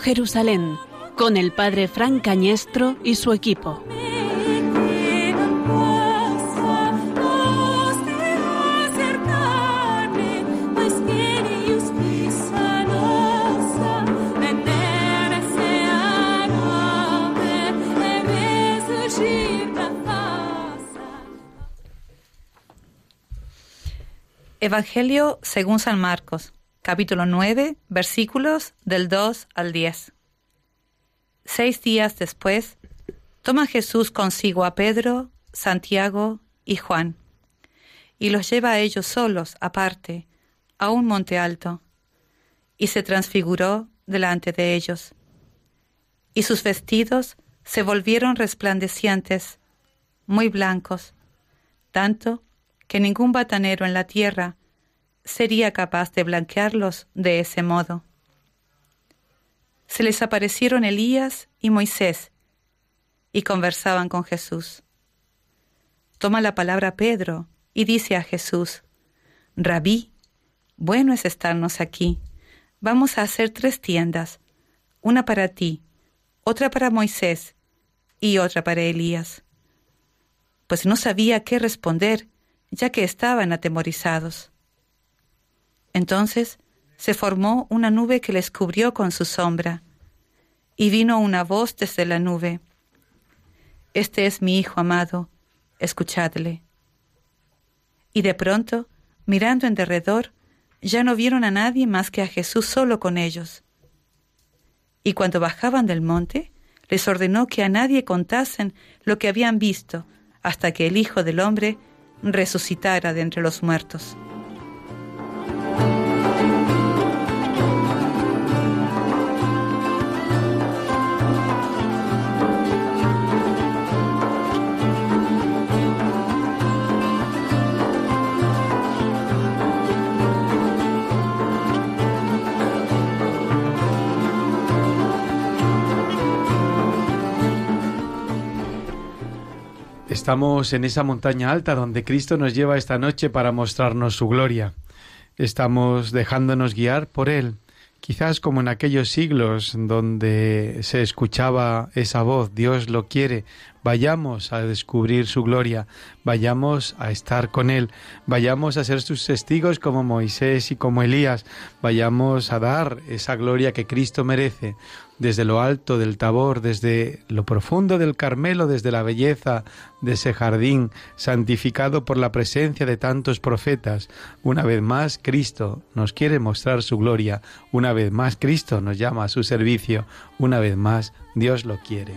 Jerusalén, con el padre Fran Cañestro y su equipo. Evangelio según San Marcos, capítulo 9, versículos del 2 al 10. Seis días después, toma Jesús consigo a Pedro, Santiago y Juan, y los lleva a ellos solos, aparte, a un monte alto, y se transfiguró delante de ellos. Y sus vestidos se volvieron resplandecientes, muy blancos, tanto que ningún batanero en la tierra sería capaz de blanquearlos de ese modo. Se les aparecieron Elías y Moisés y conversaban con Jesús. Toma la palabra Pedro y dice a Jesús, Rabí, bueno es estarnos aquí. Vamos a hacer tres tiendas, una para ti, otra para Moisés y otra para Elías. Pues no sabía qué responder ya que estaban atemorizados. Entonces se formó una nube que les cubrió con su sombra, y vino una voz desde la nube. Este es mi Hijo amado, escuchadle. Y de pronto, mirando en derredor, ya no vieron a nadie más que a Jesús solo con ellos. Y cuando bajaban del monte, les ordenó que a nadie contasen lo que habían visto hasta que el Hijo del Hombre resucitara de entre los muertos. Estamos en esa montaña alta donde Cristo nos lleva esta noche para mostrarnos su gloria. Estamos dejándonos guiar por Él, quizás como en aquellos siglos donde se escuchaba esa voz, Dios lo quiere, vayamos a descubrir su gloria, vayamos a estar con Él, vayamos a ser sus testigos como Moisés y como Elías, vayamos a dar esa gloria que Cristo merece, desde lo alto del Tabor, desde lo profundo del Carmelo, desde la belleza de ese jardín santificado por la presencia de tantos profetas. Una vez más, Cristo nos quiere mostrar su gloria, una vez más, Cristo nos llama a su servicio, una vez más, Dios lo quiere.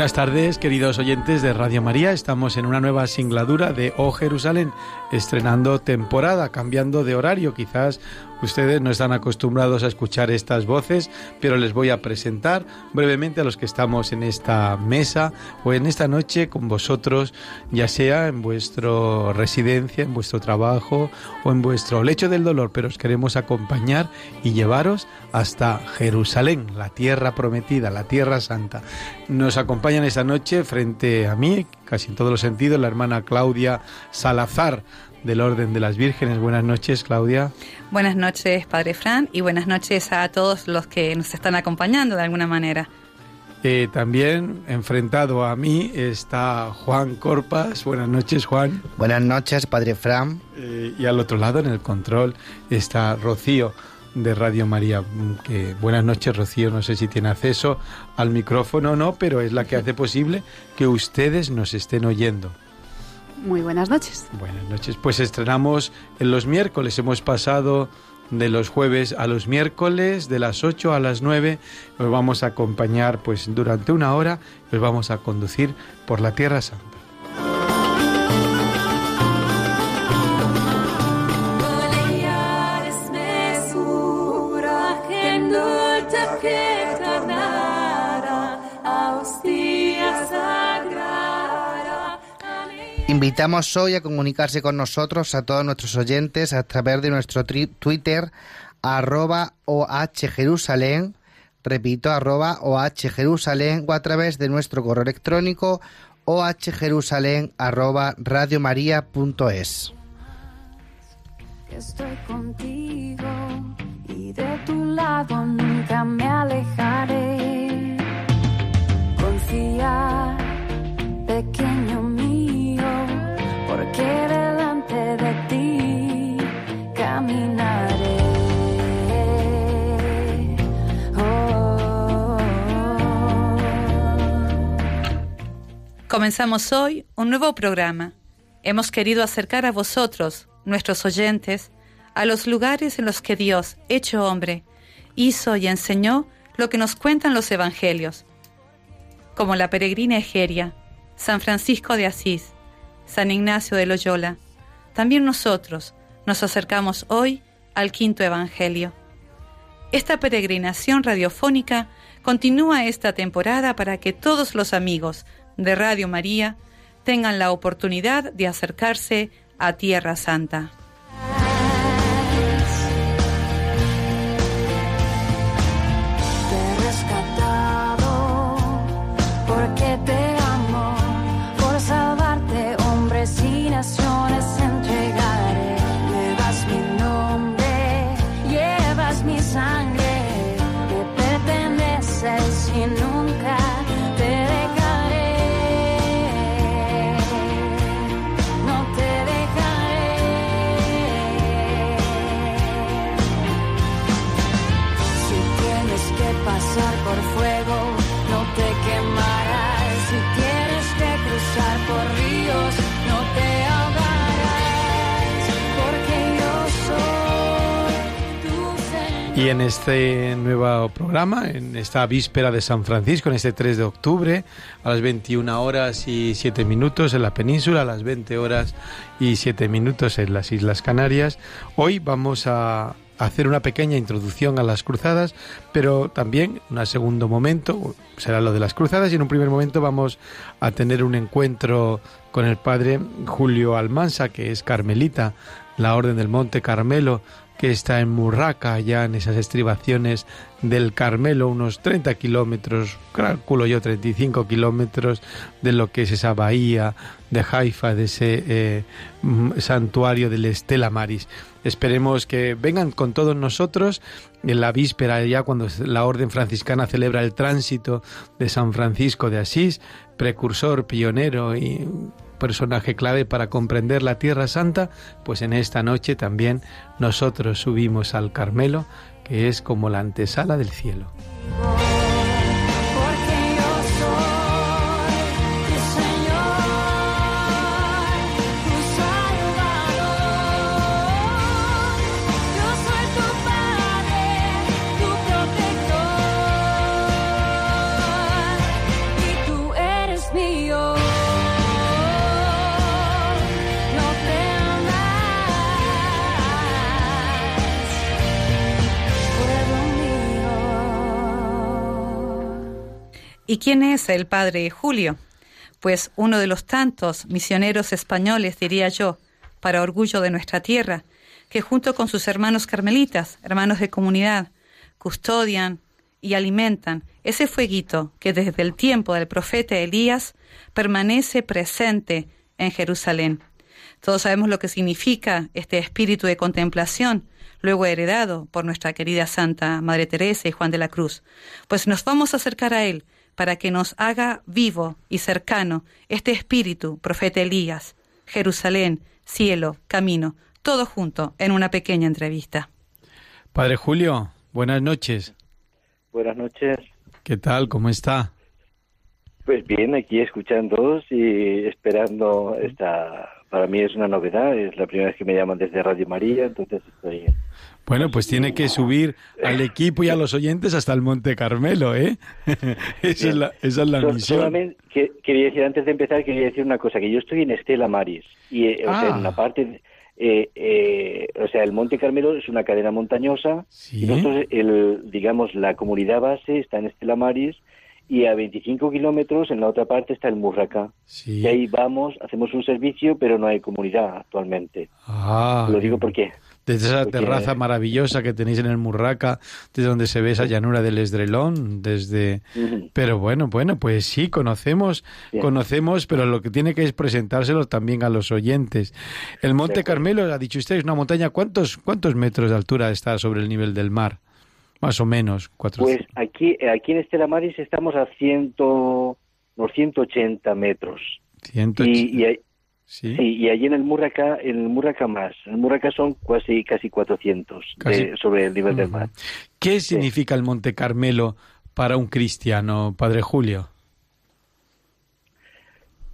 Buenas tardes, queridos oyentes de Radio María. Estamos en una nueva singladura de Oh Jerusalén, estrenando temporada, cambiando de horario. Quizás Ustedes no están acostumbrados a escuchar estas voces, pero les voy a presentar brevemente a los que estamos en esta mesa o en esta noche con vosotros, ya sea en vuestra residencia, en vuestro trabajo o en vuestro lecho del dolor, pero os queremos acompañar y llevaros hasta Jerusalén, la tierra prometida, la tierra santa. Nos acompañan esta noche frente a mí, casi en todos los sentidos, la hermana Claudia Salazar del Orden de las Vírgenes. Buenas noches, Claudia. Buenas noches, Padre Fran, y buenas noches a todos los que nos están acompañando de alguna manera. Eh, también enfrentado a mí está Juan Corpas. Buenas noches, Juan. Buenas noches, Padre Fran. Eh, y al otro lado, en el control, está Rocío de Radio María. Que buenas noches, Rocío. No sé si tiene acceso al micrófono o no, pero es la que hace posible que ustedes nos estén oyendo. Muy buenas noches. Buenas noches. Pues estrenamos en los miércoles. Hemos pasado de los jueves a los miércoles, de las 8 a las 9. Os vamos a acompañar pues durante una hora. Os vamos a conducir por la Tierra Santa. Invitamos hoy a comunicarse con nosotros a todos nuestros oyentes a través de nuestro Twitter arroba OH Jerusalén, Repito, arroba ohjerusalén o a través de nuestro correo electrónico ohjerusalén arroba radiomaria.es. Estoy contigo y de tu lado nunca me alejaré. Comenzamos hoy un nuevo programa. Hemos querido acercar a vosotros, nuestros oyentes, a los lugares en los que Dios, hecho hombre, hizo y enseñó lo que nos cuentan los evangelios, como la peregrina Egeria, San Francisco de Asís, San Ignacio de Loyola. También nosotros nos acercamos hoy al quinto evangelio. Esta peregrinación radiofónica continúa esta temporada para que todos los amigos de Radio María tengan la oportunidad de acercarse a Tierra Santa. Y en este nuevo programa, en esta víspera de San Francisco, en este 3 de octubre, a las 21 horas y 7 minutos en la península, a las 20 horas y 7 minutos en las Islas Canarias, hoy vamos a hacer una pequeña introducción a las cruzadas, pero también un segundo momento será lo de las cruzadas y en un primer momento vamos a tener un encuentro con el padre Julio Almansa, que es carmelita, la Orden del Monte Carmelo, que está en Murraca, ya en esas estribaciones del Carmelo, unos 30 kilómetros, calculo yo 35 kilómetros de lo que es esa bahía de Haifa, de ese eh, santuario del Estela Maris. Esperemos que vengan con todos nosotros en la víspera, ya cuando la Orden Franciscana celebra el tránsito de San Francisco de Asís, precursor, pionero y personaje clave para comprender la Tierra Santa, pues en esta noche también nosotros subimos al Carmelo, que es como la antesala del cielo. ¿Y quién es el padre Julio? Pues uno de los tantos misioneros españoles, diría yo, para orgullo de nuestra tierra, que junto con sus hermanos carmelitas, hermanos de comunidad, custodian y alimentan ese fueguito que desde el tiempo del profeta Elías permanece presente en Jerusalén. Todos sabemos lo que significa este espíritu de contemplación, luego heredado por nuestra querida Santa Madre Teresa y Juan de la Cruz. Pues nos vamos a acercar a él para que nos haga vivo y cercano este espíritu, profeta Elías, Jerusalén, cielo, camino, todo junto en una pequeña entrevista. Padre Julio, buenas noches. Buenas noches. ¿Qué tal? ¿Cómo está? Pues bien, aquí escuchando y esperando esta. Para mí es una novedad, es la primera vez que me llaman desde Radio María, entonces estoy bueno, pues tiene que subir al equipo y a los oyentes hasta el Monte Carmelo, ¿eh? esa, es la, esa es la misión. Solamente quería decir, antes de empezar, quería decir una cosa, que yo estoy en Estela Maris, y eh, o sea, en la ah. parte... Eh, eh, o sea, el Monte Carmelo es una cadena montañosa, y nosotros, el, digamos, la comunidad base está en Estela Maris, y a 25 kilómetros en la otra parte está el Murraca. Y ahí vamos, hacemos un servicio, pero no hay comunidad actualmente. Ah, Lo digo porque desde esa terraza maravillosa que tenéis en el Murraca, desde donde se ve esa llanura del Esdrelón, desde... Pero bueno, bueno, pues sí, conocemos, conocemos, pero lo que tiene que es presentárselo también a los oyentes. El Monte Carmelo, ha dicho usted, es una montaña, ¿cuántos, cuántos metros de altura está sobre el nivel del mar? Más o menos, cuatro. Pues aquí, aquí en Estela Maris estamos a ciento, unos 180 metros. 180. Y, y, Sí. y allí en el Murraca, en el Murraca más. En el Murraca son casi, casi 400 sobre el nivel del mar. ¿Qué significa el Monte Carmelo para un cristiano, Padre Julio?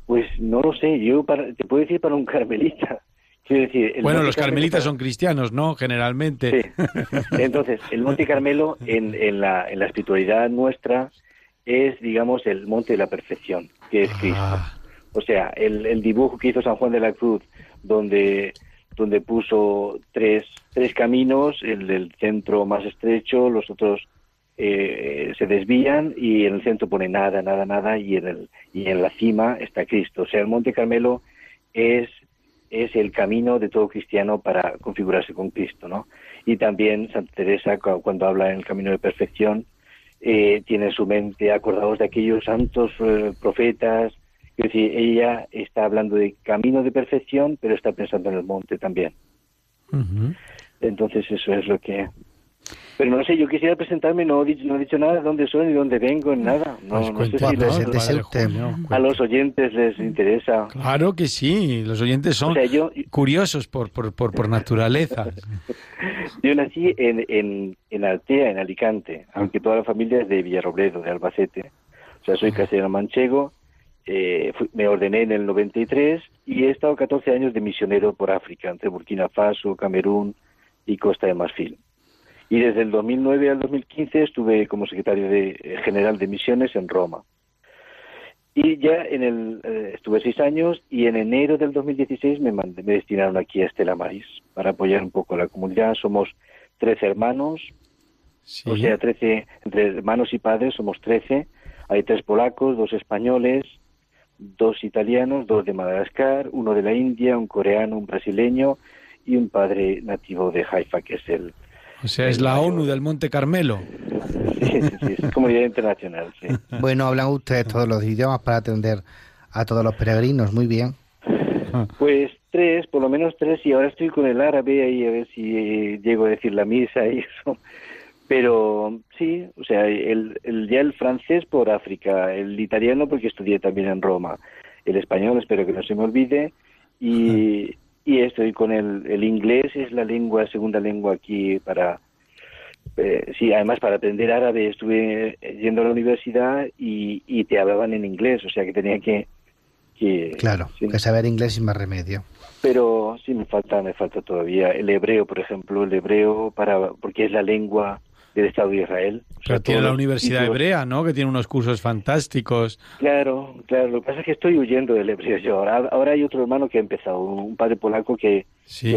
Pues no lo sé, yo te puedo decir para un carmelita. Decir, bueno, los carmelitas son cristianos, ¿no? Generalmente. Sí. Entonces, el Monte Carmelo en, en, la, en la espiritualidad nuestra es, digamos, el monte de la perfección, que es Cristo. Ah. O sea, el, dibujo que hizo San Juan de la Cruz, donde, donde puso tres, tres caminos, el del centro más estrecho, los otros eh, se desvían y en el centro pone nada, nada, nada y en, el, y en la cima está Cristo. O sea, el Monte Carmelo es, es el camino de todo cristiano para configurarse con Cristo, ¿no? Y también Santa Teresa, cuando habla en el camino de perfección, eh, tiene en su mente acordados de aquellos santos eh, profetas, es decir, ella está hablando de camino de perfección, pero está pensando en el monte también. Entonces eso es lo que... Pero no sé, yo quisiera presentarme, no, he dicho nada de dónde soy ni dónde vengo, nada. No, pues sé si a los oyentes les interesa. Claro que sí, los oyentes son curiosos por, por, por, por naturaleza. yo nací en, en, en Altea, en Alicante, aunque toda la familia es de Villarrobledo, de Albacete. O sea, soy castellano manchego eh, me ordené en el 93 y he estado 14 años de misionero por África, entre Burkina Faso, Camerún y Costa de Marfil. Y desde el 2009 al 2015 estuve como secretario de, eh, general de misiones en Roma. Y ya en el, eh, estuve seis años y en enero del 2016 me, me destinaron aquí a Estela Maris para apoyar un poco a la comunidad. Somos 13 hermanos, o sea, 13, entre hermanos y padres somos 13. Hay tres polacos, dos españoles, dos italianos, dos de Madagascar, uno de la India, un coreano, un brasileño y un padre nativo de Haifa, que es el... O sea, es la ONU del Monte Carmelo. Sí, sí, es comunidad internacional, sí. Bueno, hablan ustedes todos los idiomas para atender a todos los peregrinos, muy bien. Pues tres, por lo menos tres, y ahora estoy con el árabe ahí a ver si eh, llego a decir la misa y eso. Pero sí, o sea, el, el, ya el francés por África, el italiano porque estudié también en Roma, el español espero que no se me olvide y, y estoy con el, el inglés, es la lengua, segunda lengua aquí para, eh, sí, además para aprender árabe estuve yendo a la universidad y, y te hablaban en inglés, o sea que tenía que... que claro, que saber inglés sin más remedio. Pero sí me falta, me falta todavía el hebreo, por ejemplo, el hebreo para, porque es la lengua del Estado de Israel. Pero tiene la Universidad Hebrea, ¿no? Que tiene unos cursos fantásticos. Claro, claro. Lo que pasa es que estoy huyendo del hebreo yo. Ahora, ahora hay otro hermano que ha empezado, un padre polaco que,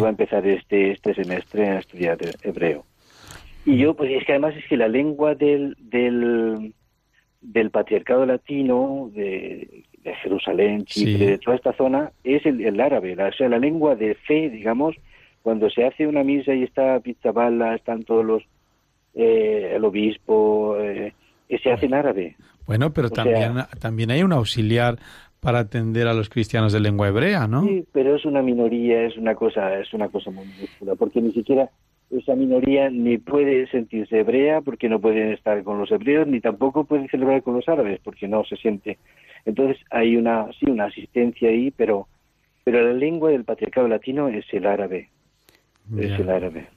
va a empezar este, este semestre a estudiar hebreo. Y yo, pues es que además es que la lengua del, del, del patriarcado latino, de, Jerusalén, Chipre, de toda esta zona, es el, árabe. o sea, la lengua de fe, digamos, cuando se hace una misa y está Pizzabala, están todos los eh, el obispo, eh, se hace en árabe. Bueno, pero también, también hay un auxiliar para atender a los cristianos de lengua hebrea, ¿no? Sí, pero es una minoría, es una cosa, es una cosa muy minúscula, porque ni siquiera esa minoría ni puede sentirse hebrea porque no pueden estar con los hebreos, ni tampoco puede celebrar con los árabes porque no se siente. Entonces hay una, sí, una asistencia ahí, pero, pero la lengua del patriarcado latino es el árabe. Es el árabe.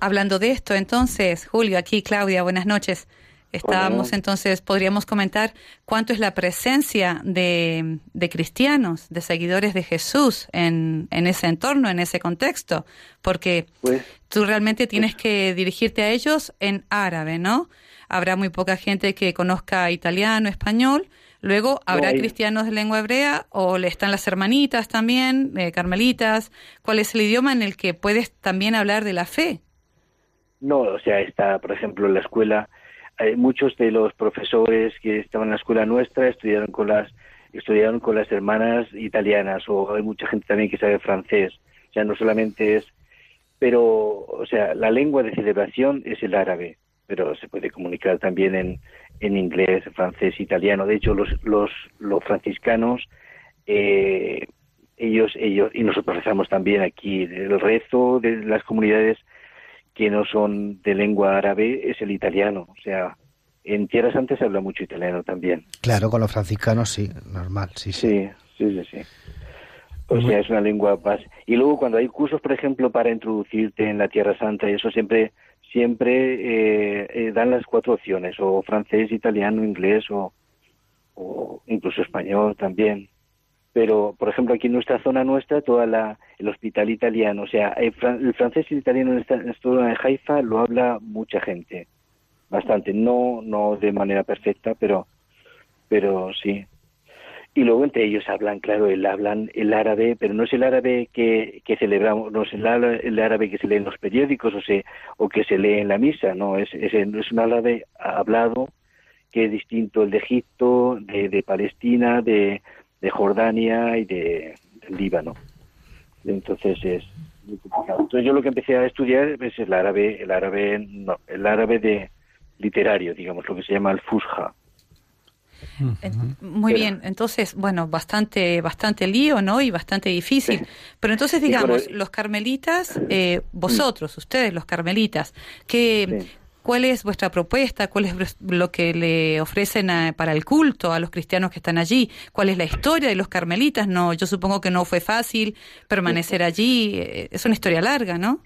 Hablando de esto, entonces, Julio, aquí Claudia, buenas noches. Estábamos entonces, podríamos comentar cuánto es la presencia de, cristianos, de seguidores de Jesús en, en, ese entorno, en ese contexto, porque pues, tú realmente tienes pues que dirigirte a ellos en árabe, ¿no? Habrá muy poca gente que conozca italiano, español, luego habrá cristianos de lengua hebrea o le están las hermanitas también, eh, carmelitas. ¿Cuál es el idioma en el que puedes también hablar de la fe? No, o sea, está, por ejemplo, en la escuela, hay muchos de los profesores que estaban en la escuela nuestra estudiaron con las estudiaron con las hermanas italianas o hay mucha gente también que sabe francés. O sea, no solamente es pero, o sea, la lengua de celebración es el árabe, pero se puede comunicar también en, en inglés, francés, italiano. De hecho, los, los, los franciscanos, eh, ellos, ellos, y nosotros rezamos también aquí, el rezo de las comunidades que no son de lengua árabe es el italiano. O sea, en Tierra Santa se habla mucho italiano también. Claro, con los franciscanos sí, normal, sí, sí. Sí, sí, sí. O sea, es una lengua base. Y luego cuando hay cursos, por ejemplo, para introducirte en la Tierra Santa, eso siempre siempre eh, eh, dan las cuatro opciones, o francés, italiano, inglés o, o incluso español también. Pero, por ejemplo, aquí en nuestra zona nuestra, toda la, el hospital italiano, o sea, el, francés y el italiano en esta, zona de Haifa lo habla mucha gente, bastante, no no de manera perfecta, pero pero sí. Y luego entre ellos hablan, claro, el, hablan el árabe, pero no es el árabe que, que celebramos, no es el, árabe que se lee en los periódicos o, se, o que se lee en la misa, no, es, es, es un árabe hablado que es distinto el de Egipto, de, de Palestina, de, de, Jordania y de, Líbano. Entonces es muy complicado. Entonces yo lo que empecé a estudiar es el árabe, el árabe, no, el árabe de literario, digamos, lo que se llama el fusha muy bien, entonces, bueno, bastante, bastante lío, ¿no? Y bastante difícil. Pero entonces, digamos, los carmelitas, eh, vosotros, ustedes, los carmelitas, ¿qué, ¿cuál es vuestra propuesta? ¿Cuál es lo que le ofrecen para el culto a los cristianos que están allí? ¿Cuál es la historia de los carmelitas? No, yo supongo que no fue fácil permanecer allí. Eh, es una historia larga, ¿no?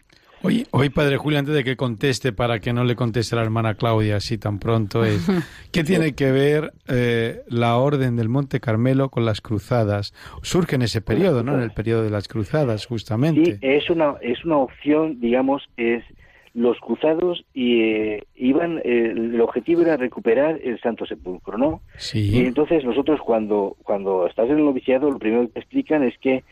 Hoy, hoy, Padre Julio, antes de que conteste, para que no le conteste la hermana Claudia así tan pronto, es ¿qué tiene que ver eh, la Orden del Monte Carmelo con las cruzadas? Surge en ese periodo, ¿no? En el periodo de las cruzadas, justamente. Sí, es una, es una opción, digamos, es los cruzados y eh, iban, eh, el objetivo era recuperar el Santo Sepulcro, ¿no? Sí. Y entonces nosotros cuando, cuando estás en el noviciado, lo primero que te explican es que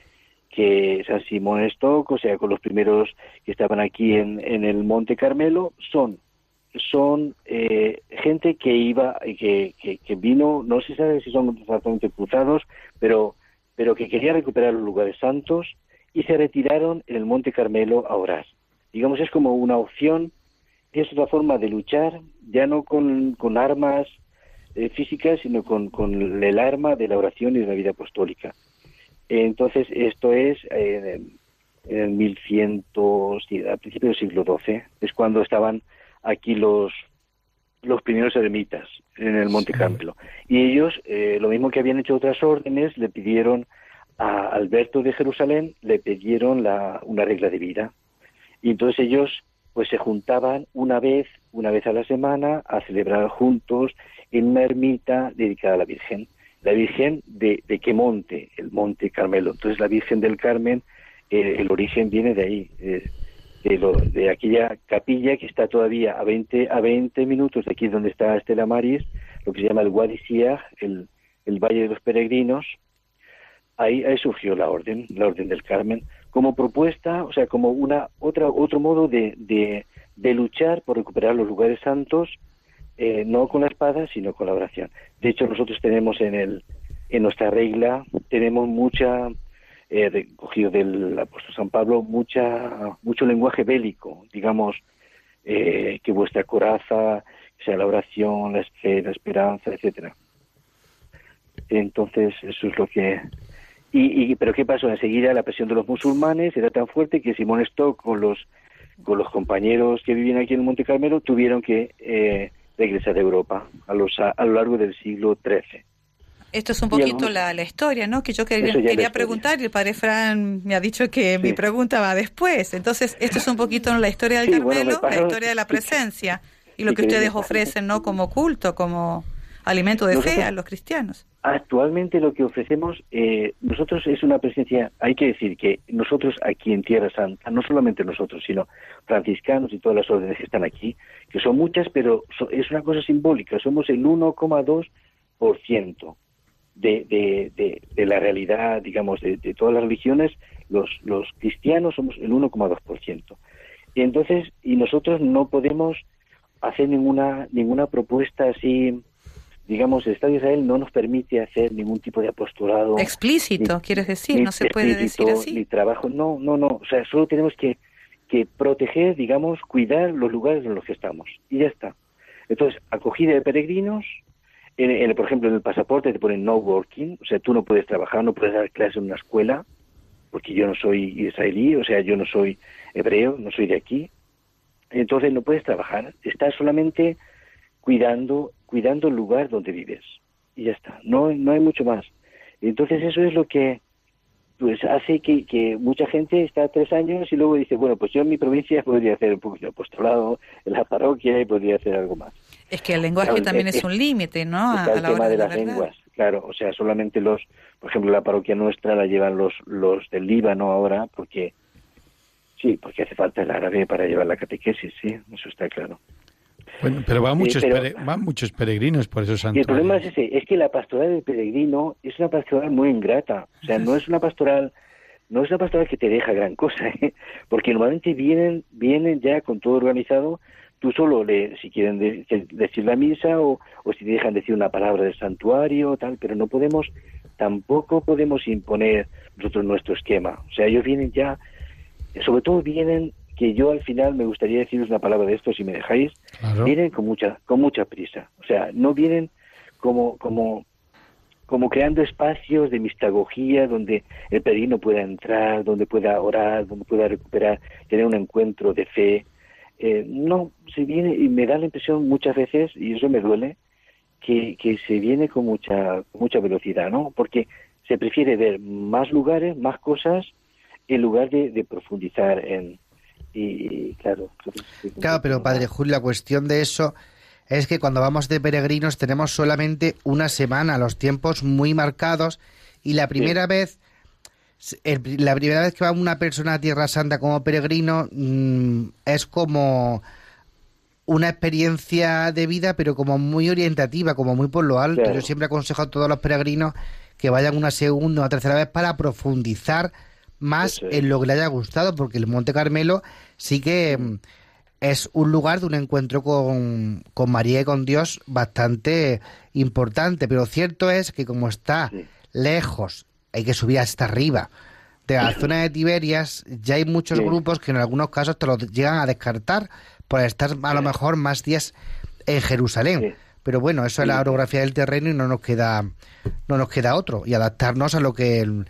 que San Simón Stock, o sea, con los primeros que estaban aquí en, en el Monte Carmelo, son son eh, gente que iba, que, que, que, vino, no se sabe si son exactamente cruzados, pero, pero que quería recuperar los lugares santos y se retiraron en el Monte Carmelo a orar. Digamos, es como una opción, es otra forma de luchar, ya no con, con armas eh, físicas, sino con, con el arma de la oración y de la vida apostólica. Entonces, esto es eh, en el 1100, a principios del siglo XII, es cuando estaban aquí los los primeros eremitas en el Monte Carmelo. Y ellos, eh, lo mismo que habían hecho otras órdenes, le pidieron a Alberto de Jerusalén, le pidieron la, una regla de vida. Y entonces ellos pues se juntaban una vez, una vez a la semana, a celebrar juntos en una ermita dedicada a la Virgen la Virgen de, qué monte, el Monte Carmelo. Entonces la Virgen del Carmen, eh, el origen viene de ahí, de, lo, de aquella capilla que está todavía a 20, a 20 minutos de aquí donde está Estela Maris, lo que se llama el Wadi el Valle de los Peregrinos. Ahí, ahí surgió la orden, la orden del Carmen, como propuesta, o sea, como una otra otro modo de, de, luchar por recuperar los lugares santos eh, no con la espada, sino con la oración. De hecho, nosotros tenemos en, el, en nuestra regla, tenemos mucha, eh, recogido del apóstol San Pablo, mucha, mucho lenguaje bélico, digamos, eh, que vuestra coraza sea la oración, la la esperanza, etcétera. Entonces, eso es lo que... Y, pero ¿qué pasó? Enseguida la presión de los musulmanes era tan fuerte que Simón Stock con los, con los compañeros que vivían aquí en el Monte Carmelo tuvieron que eh, regresar a Europa a, los, a, lo largo del siglo XIII. Esto es un poquito la, la, historia, ¿no? Que yo quería, quería preguntar y el padre Fran me ha dicho que mi pregunta va después. Entonces, esto es un poquito la historia del Carmelo, la historia de la presencia y lo que ustedes ofrecen, ¿no? Como culto, como alimento de fe a los cristianos. Actualmente lo que ofrecemos, eh, nosotros es una presencia, hay que decir que nosotros aquí en Tierra Santa, no solamente nosotros, sino franciscanos y todas las órdenes que están aquí, que son muchas, pero es una cosa simbólica, somos el 1,2% de, de, de, de la realidad, digamos, de, de todas las religiones, los, los cristianos somos el 1,2%. Y entonces, y nosotros no podemos hacer ninguna, ninguna propuesta así digamos, el Estado de Israel no nos permite hacer ningún tipo de apostolado. Explícito, quieres decir, no se puede decir así. Ni trabajo, no, no, no, o sea, solo tenemos que, que proteger, digamos, cuidar los lugares en los que estamos. Y ya está. Entonces, acogida de peregrinos, en, por ejemplo, en el pasaporte te ponen no working, o sea, tú no puedes trabajar, no puedes dar clases en una escuela, porque yo no soy israelí, o sea, yo no soy hebreo, no soy de aquí. Entonces no puedes trabajar, estás solamente cuidando, cuidando el lugar donde vives. Y ya está, no, no hay mucho más. Entonces eso es lo que pues hace que, que, mucha gente está tres años y luego dice, bueno, pues yo en mi provincia podría hacer un poquito de apostolado, en la parroquia y podría hacer algo más. Es que el lenguaje también es, un límite, ¿no? Está el tema de, las lenguas, claro, o sea, solamente los, por ejemplo, la parroquia nuestra la llevan los, los del Líbano ahora, porque, sí, porque hace falta el árabe para llevar la catequesis, sí, eso está claro. Bueno, pero van muchos, van muchos peregrinos por esos santuarios. el problema es ese, es que la pastoral del peregrino es una pastoral muy ingrata. O sea, no es una pastoral, no es una pastoral que te deja gran cosa, ¿eh? porque normalmente vienen, vienen ya con todo organizado. Tú solo le, si quieren decir la misa o, o si te dejan decir una palabra del santuario, tal, pero no podemos, tampoco podemos imponer nosotros nuestro esquema. O sea, ellos vienen ya, sobre todo vienen que yo al final me gustaría deciros una palabra de esto, si me dejáis, vienen con mucha, con mucha prisa. O sea, no vienen como, como, como creando espacios de mistagogía donde el peregrino pueda entrar, donde pueda orar, donde pueda recuperar, tener un encuentro de fe. Eh, no, se viene, y me da la impresión muchas veces, y eso me duele, que, que se viene con mucha, mucha velocidad, ¿no? Porque se prefiere ver más lugares, más cosas, en lugar de profundizar en, y, claro. Claro, pero Padre Julio, la cuestión de eso es que cuando vamos de peregrinos tenemos solamente una semana, los tiempos muy marcados y la primera vez la primera vez que va una persona a Tierra Santa como peregrino mm, es como una experiencia de vida, pero como muy orientativa, como muy por lo alto. Yo siempre aconsejo a todos los peregrinos que vayan una segunda o tercera vez para profundizar más en lo que le haya gustado, porque el Monte Carmelo sí que mm, es un lugar de un encuentro con, con María y con Dios bastante importante, pero cierto es que como está lejos, hay que subir hasta arriba de la zona de Tiberias, ya hay muchos grupos que en algunos casos te lo llegan a descartar por estar a lo mejor más días en Jerusalén. Pero bueno, eso es la orografía del terreno y no nos queda no nos queda otro y adaptarnos a lo que el,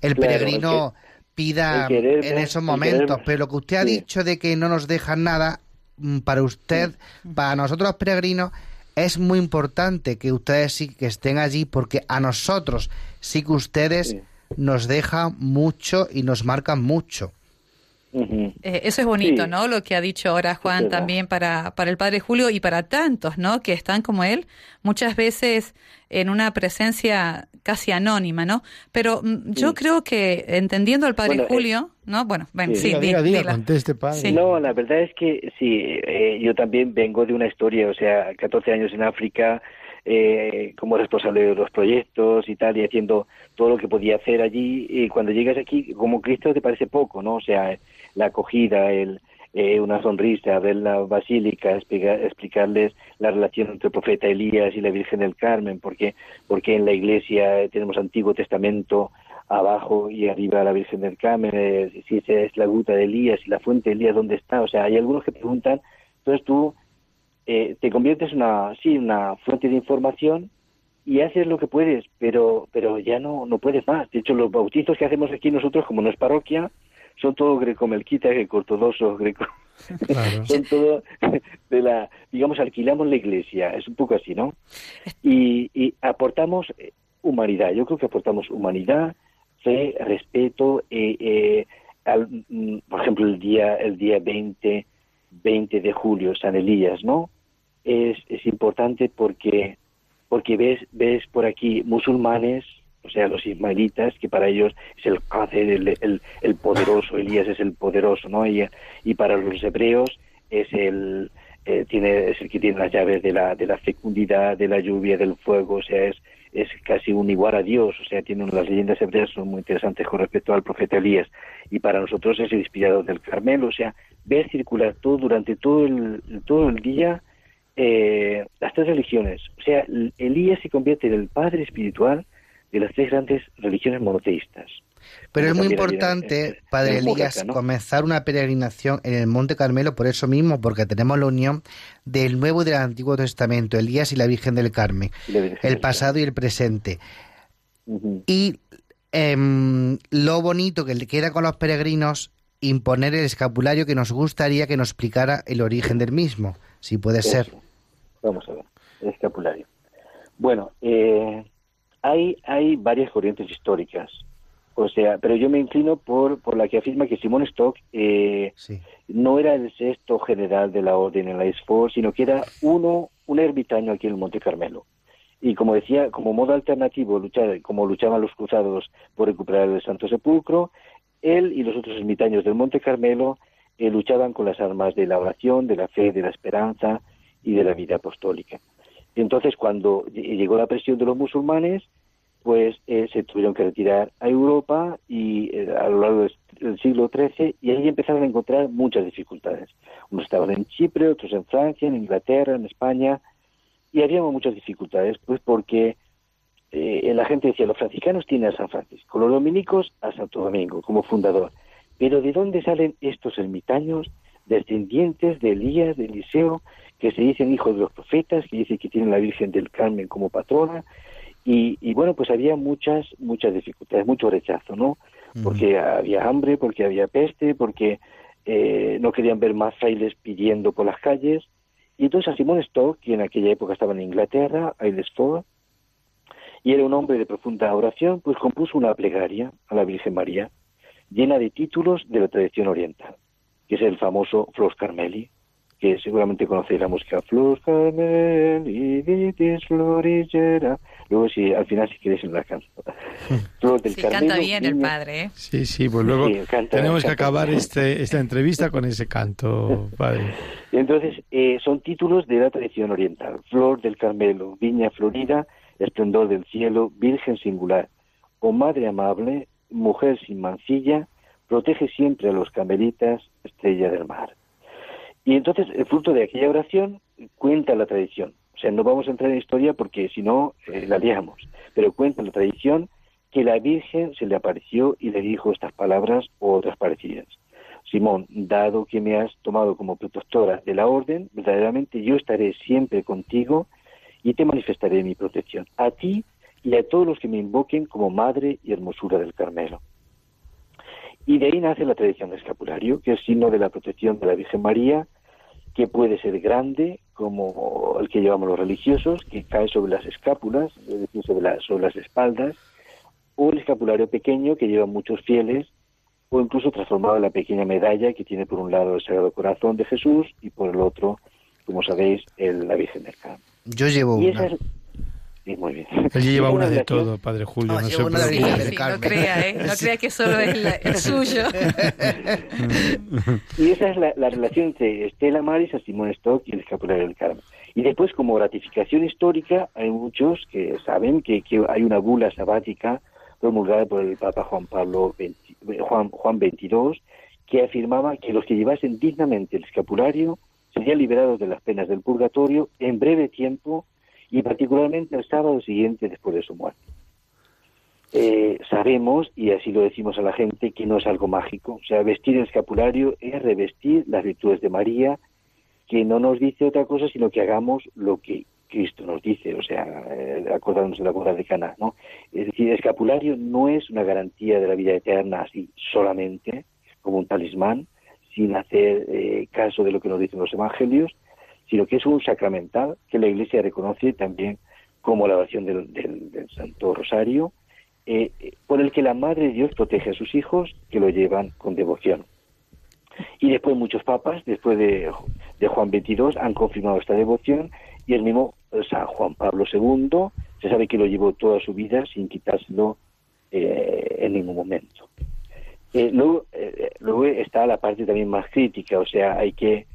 peregrino pida en esos momentos. Pero lo que usted ha dicho de que no nos dejan nada, mm, para usted, para nosotros los peregrinos, es muy importante que ustedes sí que estén allí porque a nosotros sí que ustedes nos dejan mucho y nos marcan mucho. Eh, eso es bonito, ¿no? Lo que ha dicho ahora Juan también para, para el Padre Julio y para tantos, ¿no? Que están como él, muchas veces en una presencia casi anónima, ¿no? Pero mm, yo creo que entendiendo al Padre eh, Julio, ¿no? Bueno, ven, sí, diga, diga, conteste, Padre. No, la verdad es que sí, eh, yo también vengo de una historia, o sea, 14 años en África, eh, como responsable de los proyectos y tal, y haciendo todo lo que podía hacer allí. Y cuando llegas aquí, como Cristo, te parece poco, ¿no? O sea, la acogida, el, eh, una sonrisa, ver la basílica, explicarles la relación entre el profeta Elías y la Virgen del Carmen, porque, porque en la iglesia tenemos Antiguo Testamento abajo y arriba la Virgen del Carmen, eh, si esa es la gruta de Elías y la fuente de Elías, ¿dónde está? O sea, hay algunos que preguntan, entonces tú eh, te conviertes en una, sí, una fuente de información y haces lo que puedes, pero, pero ya no, no puedes más. De hecho, los bautizos que hacemos aquí nosotros, como no es parroquia, son todo greco-melquita, greco-ortodoxos, greco... son todo de la, digamos, alquilamos la iglesia, es un poco así, ¿no? Y, y aportamos humanidad, yo creo que aportamos humanidad, fe, respeto, eh, eh, mm, por ejemplo, el día, el día 20, 20 de julio, San Elías, ¿no? Es, es importante porque, porque ves, ves por aquí musulmanes, o sea, los ismaelitas, que para ellos es el Qadir, el, poderoso, Elías es el poderoso, ¿no? Y, y para los hebreos es el, eh, tiene, es el que tiene las llaves de la, de la fecundidad, de la lluvia, del fuego, o sea, es, es casi un igual a Dios, o sea, tiene las leyendas hebreas son muy interesantes con respecto al profeta Elías, y para nosotros es el inspirador del Carmelo, o sea, ver circular todo durante todo el, todo el día eh, las tres religiones, o sea, Elías se convierte en el padre espiritual de las tres grandes religiones monoteístas. Pero es muy importante, Padre Elías, comenzar una peregrinación en el Monte Carmelo por eso mismo, porque tenemos la unión del Nuevo y del Antiguo Testamento, Elías y la Virgen del Carmen, el pasado y el presente. Y em, lo bonito que le queda con los peregrinos, imponer el escapulario que nos gustaría que nos explicara el origen del mismo, si puede ser. Vamos a ver, el escapulario. Bueno, eh, hay, hay varias corrientes históricas. O sea, pero yo me inclino por, por la que afirma que Simón Stock eh, no era el sexto general de la orden en la ESFOR, sino que era uno, un ermitaño aquí en el Monte Carmelo. Y como decía, como modo alternativo, luchar, como luchaban los cruzados por recuperar el Santo Sepulcro, él y los otros ermitaños del Monte Carmelo eh, luchaban con las armas de la oración, de la fe, de la esperanza y de la vida apostólica. Entonces, cuando llegó la presión de los musulmanes, pues eh, se tuvieron que retirar a Europa y eh, a lo largo del siglo XIII y ahí empezaron a encontrar muchas dificultades. Unos estaban en Chipre, otros en Francia, en Inglaterra, en España y había muchas dificultades, pues porque eh, la gente decía los franciscanos tienen a San Francisco, los dominicos a Santo Domingo como fundador, pero ¿de dónde salen estos ermitaños descendientes de Elías, de Eliseo, que se dicen hijos de los profetas, que dicen que tienen la Virgen del Carmen como patrona? Y, bueno, pues había muchas, muchas dificultades, mucho rechazo, ¿no? Porque había hambre, porque había peste, porque eh, no querían ver más frailes pidiendo por las calles. Y entonces a Simón Stock, que en aquella época estaba en Inglaterra, Aylesford, y era un hombre de profunda oración, pues compuso una plegaria a la Virgen María, llena de títulos de la tradición oriental, que es el famoso Flos Carmeli, que seguramente conocéis la música Flor Carmeli, Vitis Florigera, Luego, si al final, si quieres, en la canto. sí, canta bien el padre. ¿eh? Sí, sí, pues luego tenemos que acabar este, esta entrevista con ese canto, padre. Entonces, eh, son títulos de la tradición oriental. Flor del Carmelo, Viña Florida, Esplendor del Cielo, Virgen Singular, o Madre Amable, Mujer sin mancilla, protege siempre a los carmelitas, Estrella del Mar. Y entonces, el fruto de aquella oración cuenta la tradición o sea, no vamos a entrar en historia porque si no eh, la liamos, pero cuenta la tradición que la Virgen se le apareció y le dijo estas palabras o otras parecidas. Simón, dado que me has tomado como protectora de la orden, verdaderamente yo estaré siempre contigo y te manifestaré mi protección, a ti y a todos los que me invoquen como madre y hermosura del Carmelo. Y de ahí nace la tradición del escapulario, que es signo de la protección de la Virgen María, que puede ser grande, como el que llevamos los religiosos, que cae sobre las escápulas, es decir, sobre, sobre las espaldas, o el escapulario pequeño que llevan muchos fieles, o incluso transformado en la pequeña medalla que tiene por un lado el Sagrado Corazón de Jesús y por el otro, como sabéis, el, la Virgen del Carmen. Yo llevo una. Sí, muy bien. Él lleva una de todo, Padre Julio. No, no, se una de no crea, ¿eh? No crea que solo es el suyo. y esa es la, relación entre Estela Maris, a Simón Stock y el escapulario del Carmen. Y después, como ratificación histórica, hay muchos que saben que, que hay una bula sabática promulgada por el Papa Juan Pablo Juan, Juan XXII que afirmaba que los que llevasen dignamente el escapulario serían liberados de las penas del purgatorio en breve tiempo y particularmente el sábado siguiente después de su muerte. Eh, sabemos, y así lo decimos a la gente, que no es algo mágico. O sea, vestir el escapulario es revestir las virtudes de María, que no nos dice otra cosa, sino que hagamos lo que Cristo nos dice, o sea, eh, acordarnos de la boda de Cana, ¿no? Es decir, el escapulario no es una garantía de la vida eterna así solamente, como un talismán, sin hacer eh, caso de lo que nos dicen los evangelios, sino que es un sacramental que la Iglesia reconoce también como la oración del, Santo Rosario, eh, por el que la Madre de Dios protege a sus hijos que lo llevan con devoción. Y después muchos papas, después de, Juan XXII, han confirmado esta devoción y el mismo San Juan Pablo II se sabe que lo llevó toda su vida sin quitárselo eh, en ningún momento. Eh, luego, luego está la parte también más crítica, o sea, hay que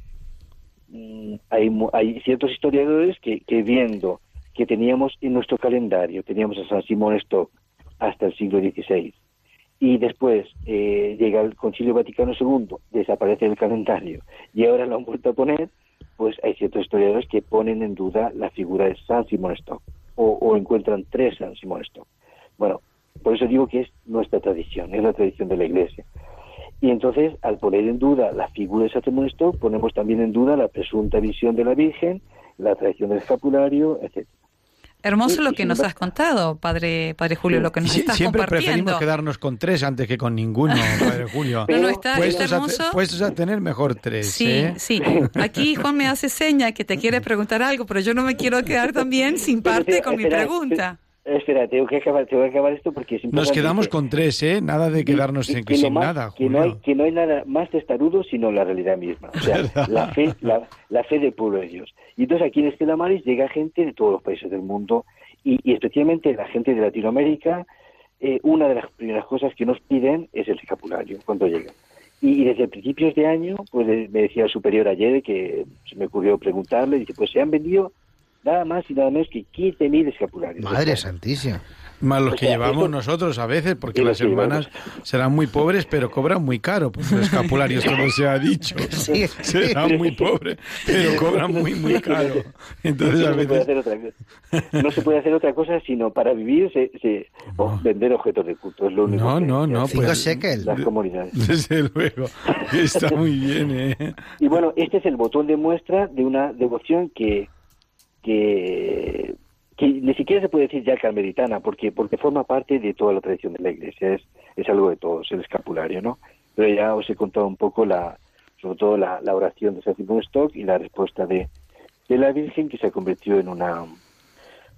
hay, hay ciertos historiadores que, que, viendo que teníamos en nuestro calendario, teníamos a San Simón Stock hasta el siglo XVI, y después eh, llega el Concilio Vaticano II, desaparece el calendario, y ahora lo han vuelto a poner, pues hay ciertos historiadores que ponen en duda la figura de San Simón Stock, o, o encuentran tres San Simón Stock. Bueno, por eso digo que es nuestra tradición, es la tradición de la Iglesia. Y entonces, al poner en duda la figura de San Stock, ponemos también en duda la presunta visión de la Virgen, la tradición del escapulario, etc. Hermoso lo que nos has contado, padre, padre Julio, lo que nos estás Siempre compartiendo. preferimos quedarnos con tres antes que con ninguno, padre Julio. no, no, está, puestos, está hermoso. A, puestos a tener mejor tres. Sí, ¿eh? sí. Aquí Juan me hace seña que te quiere preguntar algo, pero yo no me quiero quedar también sin parte con mi pregunta. Espera, tengo que acabar, tengo que acabar esto porque es Nos quedamos con tres, ¿eh? Nada de quedarnos sin, sin más, nada. Que no, hay, que no hay nada más testarudo sino la realidad misma. O sea, la fe, la, la, fe del pueblo de Dios. Y entonces aquí en Estela Maris llega gente de todos los países del mundo y, y especialmente la gente de Latinoamérica. Eh, una de las primeras cosas que nos piden es el escapulario cuando llegan. Y, y desde principios de año, pues me decía el superior ayer que se me ocurrió preguntarle, dice, pues se han vendido nada más y nada menos que 15.000 escapularios. Madre santísima. Más los O que sea, llevamos eso- nosotros a veces, porque las hermanas serán muy pobres, pero cobran muy caro, pues los escapularios, como se ha dicho. Sí, Serán muy pobres, pero cobran muy, muy caro. Entonces a no se puede veces... hacer otra cosa. No se puede hacer otra cosa sino para vivir se, se- o vender objetos de culto. Es lo único No, que- no, no, que pues- shekel. Las comunidades. Desde luego, está muy bien, ¿eh? Y bueno, este es el botón de muestra de una devoción que, que, que ni siquiera se puede decir ya carmelitana, porque, porque forma parte de toda la tradición de la Iglesia, es, es algo de todos, el escapulario, ¿no? Pero ya os he contado un poco la, sobre todo la, la oración de San Simón Stock y la respuesta de, de la Virgen que se convirtió en una,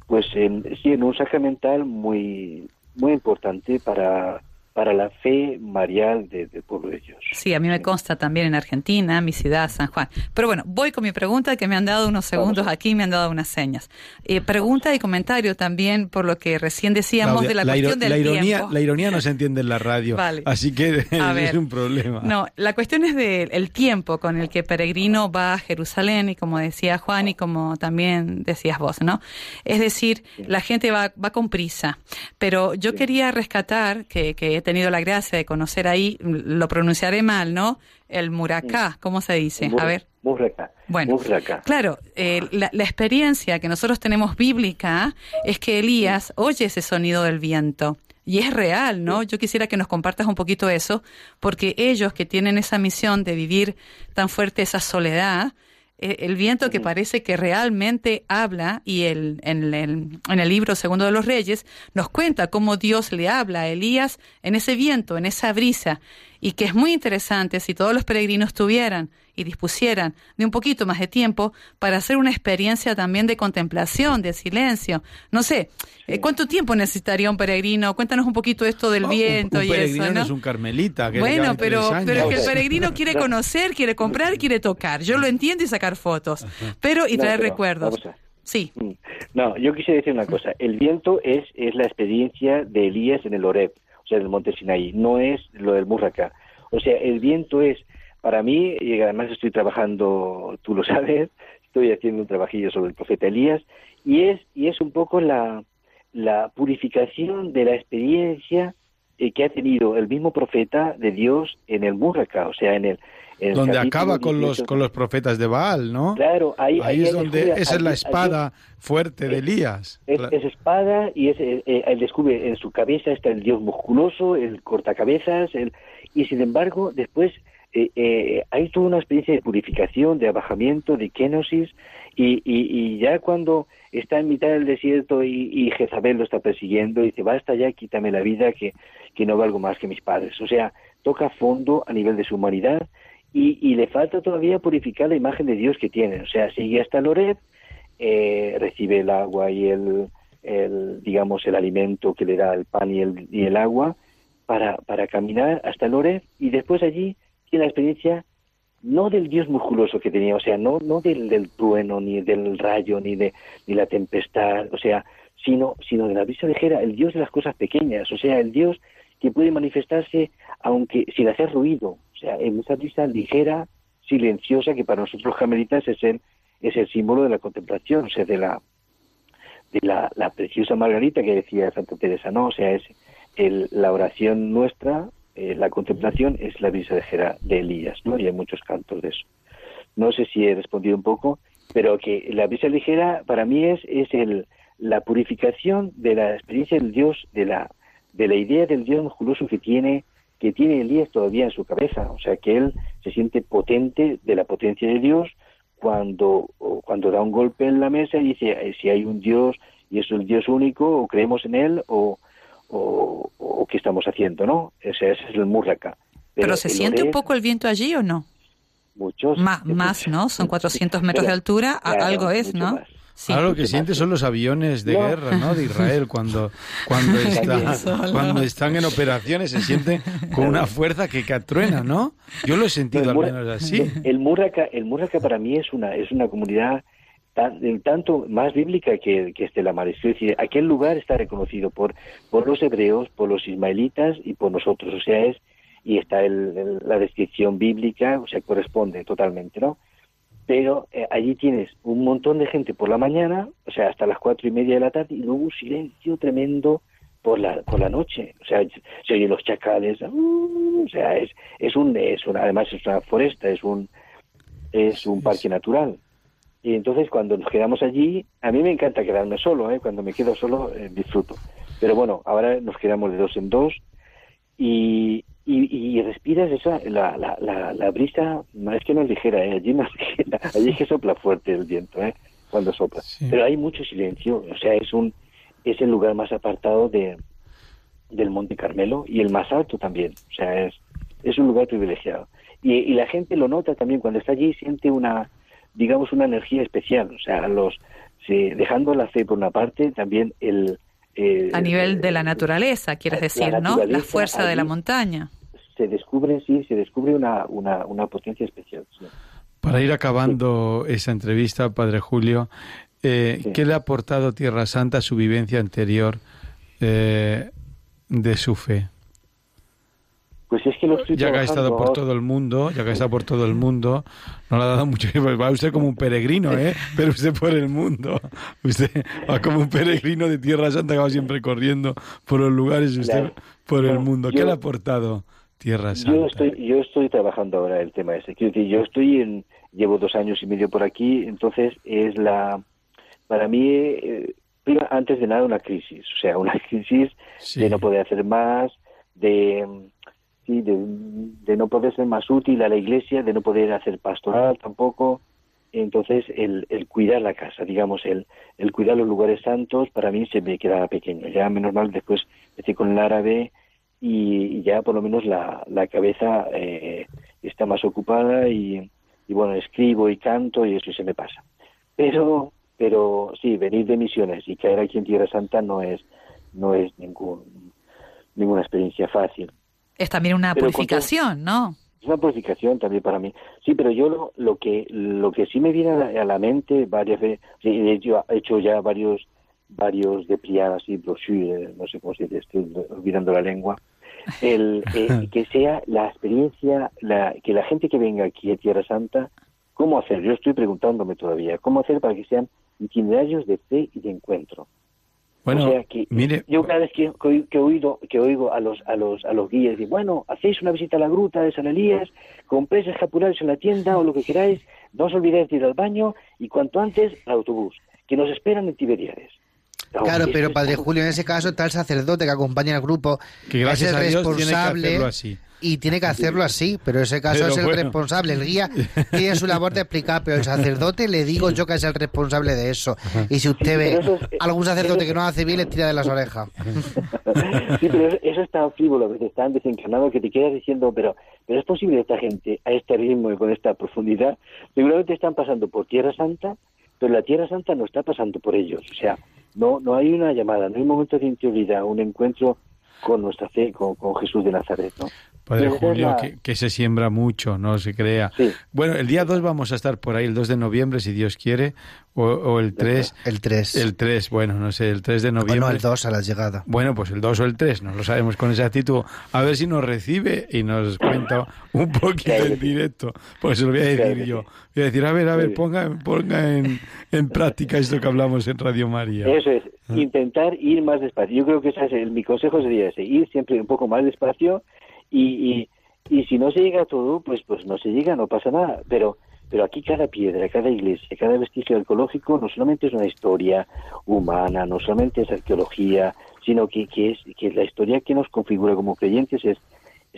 pues en, sí, en un sacramental muy, muy importante para, para la fe marial de- del pueblo de Dios. Sí, a mí me consta también en Argentina, mi ciudad, San Juan. Pero bueno, voy con mi pregunta que me han dado unos segundos aquí, me han dado unas señas. Eh, pregunta y comentario también por lo que recién decíamos Claudia, de la, iro- cuestión del la ironía, tiempo. la ironía no se entiende en la radio, Vale. así que A es ver. un problema. No, la cuestión es del el tiempo con el que peregrino va a Jerusalén y como decía Juan y como también decías vos, ¿no? Es decir, la gente va, va con prisa, pero yo quería rescatar, que, que he tenido la gracia de conocer ahí, lo pronunciaré mal, ¿no? El muracá, ¿cómo se dice? A ver. Murraca. Bueno, Murraca. claro, eh, la, la experiencia que nosotros tenemos bíblica es que Elías oye ese sonido del viento. Y es real, ¿no? Yo quisiera que nos compartas un poquito eso, porque ellos que tienen esa misión de vivir tan fuerte esa soledad, el viento que parece que realmente habla, y el, en, el, en el libro Segundo de los Reyes nos cuenta cómo Dios le habla a Elías en ese viento, en esa brisa, y que es muy interesante si todos los peregrinos tuvieran y dispusieran de un poquito más de tiempo para hacer una experiencia también de contemplación, de silencio. No sé, eh, ¿cuánto tiempo necesitaría un peregrino? Cuéntanos un poquito esto del Oh, viento un, un y peregrino eso, no ¿no? es un carmelita. Que Bueno, pero, pero es que el peregrino quiere conocer, quiere comprar, quiere tocar. Yo lo entiendo y sacar fotos, pero y No, traer pero recuerdos. Sí, Mm. No, yo quisiera decir una cosa. El viento es, es la experiencia de Elías en el Oreb, o sea, en el monte Sinaí, no es lo del Murraca. O sea, el viento es, para mí, y además estoy trabajando, tú lo sabes, estoy haciendo un trabajillo sobre el profeta Elías, y es, y es un poco la, la purificación de la experiencia eh, que ha tenido el mismo profeta de Dios en el Murraca, o sea, en el... en el Donde acaba con los 18. con los profetas de Baal, ¿no? Claro, ahí, Ahí es él donde descubre- esa es la espada fuerte de Elías. Es, es espada y es, eh, eh, él descubre en su cabeza está el dios musculoso, el cortacabezas, el, y sin embargo después eh, eh, hay toda una experiencia de purificación, de abajamiento, de kenosis, y, y, y ya cuando está en mitad del desierto y, y Jezabel lo está persiguiendo, dice, basta ya, quítame la vida, que, que no valgo más que mis padres. O sea, toca fondo a nivel de su humanidad y, y le falta todavía purificar la imagen de Dios que tiene. O sea, sigue hasta Loret, eh, recibe el agua y el, el, digamos, el alimento que le da el pan y el, y el agua para, para caminar hasta Loret y después allí tiene la experiencia no del Dios musculoso que tenía, o sea, no, no del, del trueno, ni del rayo, ni de ni la tempestad, o sea, sino, sino de la brisa ligera, el Dios de las cosas pequeñas, o sea, el Dios que puede manifestarse aunque sin hacer ruido, o sea, en esa brisa ligera, silenciosa, que para nosotros los es el, es el símbolo de la contemplación, o sea, de la de la, la preciosa Margarita que decía Santa Teresa, ¿no? O sea, es el, la oración nuestra, eh, la contemplación es la brisa ligera de Elías, ¿no? Y hay muchos cantos de eso. No sé si he respondido un poco, pero que la brisa ligera para mí es, es el, la purificación de la experiencia del Dios, de la, de la idea del Dios musculoso que tiene que tiene Elías todavía en su cabeza, o sea que él se siente potente de la potencia de Dios cuando cuando da un golpe en la mesa y dice eh, si hay un Dios y es el Dios único o creemos en él o, qué estamos haciendo, ¿no? Ese, es el murraca. Pero, ¿se siente un poco el viento allí o no? Muchos. más, ¿no? Son 400 metros de altura, algo es, ¿no? Sí. Ahora lo que siente son los aviones de guerra, ¿no? De Israel cuando cuando cuando están en operaciones se sienten con una fuerza que catruena, ¿no? Yo lo he sentido al menos así. El Murraca, el Murraca para mí es una es una comunidad tanto más bíblica que, que este la mar. Es decir, aquel lugar está reconocido por por los hebreos, por los ismaelitas y por nosotros. O sea, es y está el, la descripción bíblica, o sea, corresponde totalmente, ¿no? pero eh, allí tienes un montón de gente por la mañana, o sea, hasta las cuatro y media de la tarde, y luego un silencio tremendo por la por la noche, o sea, se oyen los chacales, uh, o sea, es es un es una, además es una foresta, es un es un parque natural. Y entonces cuando nos quedamos allí, a mí me encanta quedarme solo, ¿eh? cuando me quedo solo eh, disfruto. Pero bueno, ahora nos quedamos de dos en dos y, y, respiras esa, la, la, la, brisa, no es que no es ligera, ¿eh? allí no es ligera, allí es que sopla fuerte el viento, ¿eh? cuando sopla. Pero hay mucho silencio, o sea, es un es el lugar más apartado de del Monte Carmelo y el más alto también, o sea, es, es un lugar privilegiado. Y, y la gente lo nota también cuando está allí, siente una, digamos, una energía especial, o sea, los dejando la fe por una parte, también el a nivel de la naturaleza, quieres decir, ¿no? La fuerza de la montaña. Se descubre, sí, se descubre una, una, una potencia especial. Para ir acabando esa entrevista, Padre Julio, eh, ¿qué le ha aportado Tierra Santa a su vivencia anterior eh, de su fe? Pues es que lo estoy Ya que ha estado por todo el mundo, ya que ha estado por todo el mundo, no le ha dado mucho Va usted como un peregrino, ¿eh? Pero usted por el mundo. Usted va como un peregrino de Tierra Santa que va siempre corriendo por los lugares, usted por el mundo. ¿Qué le ha aportado Tierra Santa? Yo estoy, yo estoy trabajando ahora el tema ese. Quiero decir, yo estoy en, llevo dos años y medio por aquí, entonces es la, para mí, eh, antes de nada una crisis, o sea, una crisis de no poder hacer más, de sí, de, no poder ser más útil a la iglesia, de no poder hacer pastoral tampoco. Entonces, el, el cuidar la casa, digamos, el, el cuidar los lugares santos, para mí se me quedaba pequeño. Ya, menos mal, después empecé con el árabe y, ya por lo menos la, la cabeza eh, está más ocupada y, y, bueno, escribo y canto y eso se me pasa. Pero, pero sí, venir de misiones y caer aquí en Tierra Santa no es, no es ningún, ninguna experiencia fácil. Es también una purificación, ¿no? Es una purificación también para mí. Sí, pero yo lo, lo que lo que sí me viene a la, mente varias veces, he hecho ya varios varios de y brochures, no sé cómo se dice, estoy olvidando la lengua, el eh, que sea la experiencia, la, que la gente que venga aquí a Tierra Santa, ¿cómo hacer? Yo estoy preguntándome todavía, ¿cómo hacer para que sean itinerarios de fe y de encuentro? Bueno, mire, yo cada vez que, que, oído, que oigo a los a los a los guías y bueno, hacéis una visita a la gruta de San Elías, compréis escapularios en la tienda o lo que queráis, no os olvidéis de ir al baño y cuanto antes al autobús, que nos esperan en Tiberiades. Claro, pero Padre Julio, en ese caso está el sacerdote que acompaña al grupo, que gracias es el responsable así y tiene que hacerlo así, pero en ese caso es el responsable. El guía tiene su labor de explicar, pero el sacerdote le digo yo que es el responsable de eso. Y si usted ve algún sacerdote que no hace bien, le tira de las orejas. Sí, pero eso está frívolo, que están desencarnado, que te quedas diciendo, pero, pero es posible esta gente a este ritmo y con esta profundidad. Seguramente están pasando por Tierra Santa, pero la Tierra Santa no está pasando por ellos. O sea, no, no hay una llamada, no hay un momento de interioridad, un encuentro con nuestra fe, con, con Jesús de Nazaret. ¿no? Padre Julio, que, se siembra mucho, no se crea. Bueno, el día 2 vamos a estar por ahí, el 2 de noviembre, si Dios quiere, o, el 3. El 3. El 3, bueno, no sé, el 3 de noviembre. O no, el 2 a la llegada. Bueno, pues el 2 o el 3, no lo sabemos con exactitud. A ver si nos recibe y nos cuenta un poquito en directo. Pues se lo voy a decir yo. Voy a decir, a ver, a ver, ponga, ponga en, en práctica esto que hablamos en Radio María. Eso es, ah. intentar ir más despacio. Yo creo que ese es el, mi consejo sería ese, ir siempre un poco más despacio y, y, si no se llega a todo, pues, pues no se llega, no pasa nada. Pero Pero aquí cada piedra, cada iglesia, cada vestigio arqueológico no solamente es una historia humana, no solamente es arqueología, sino que, que, es, que la historia que nos configura como creyentes es,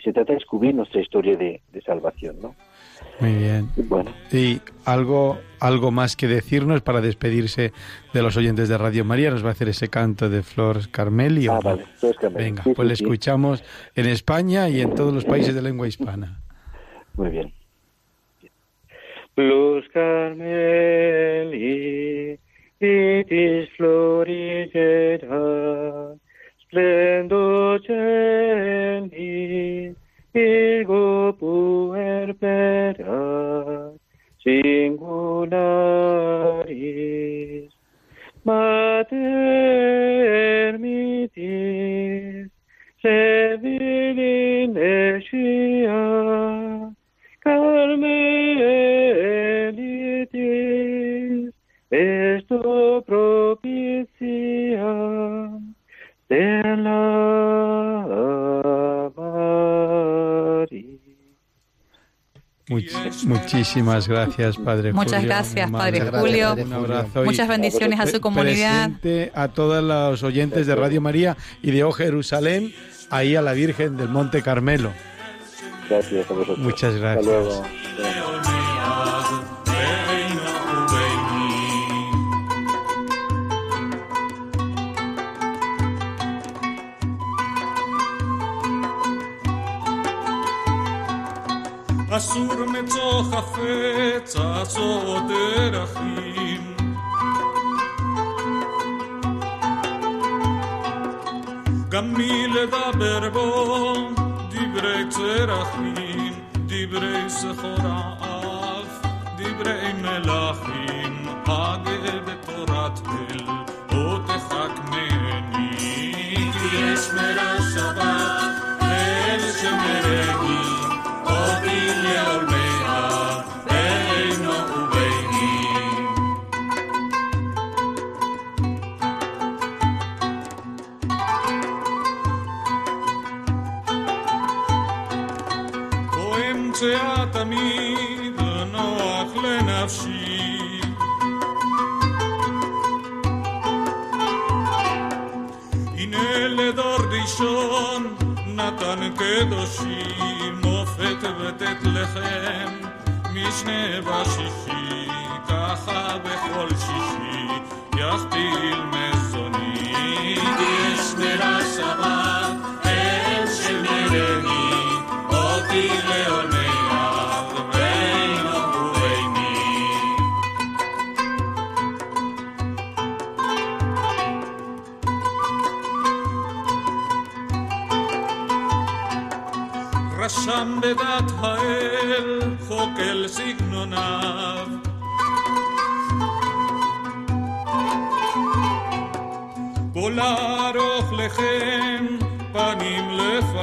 se trata de descubrir nuestra historia de, de salvación, ¿no? Muy bien. Bueno. Y algo, algo más que decirnos para despedirse de los oyentes de Radio María. Nos va a hacer ese canto de Flor Carmeli. Ah, vale, Flor Carmeli. Venga, Sí, pues sí, le sí. escuchamos en España y en todos los países de lengua hispana. Muy bien. Plus Carmeli, vitis virgo singularis, mater mitis, se vilinecia, Carmelitis, Much- muchísimas gracias, Padre Muchas Julio. gracias, Padre. Julio. Padre Un abrazo. Muchas bendiciones a su comunidad. presente a todos los oyentes de Radio María y de O Jerusalén, ahí a la Virgen del Monte Carmelo. Gracias a vosotros. Muchas Hasta gracias. luego.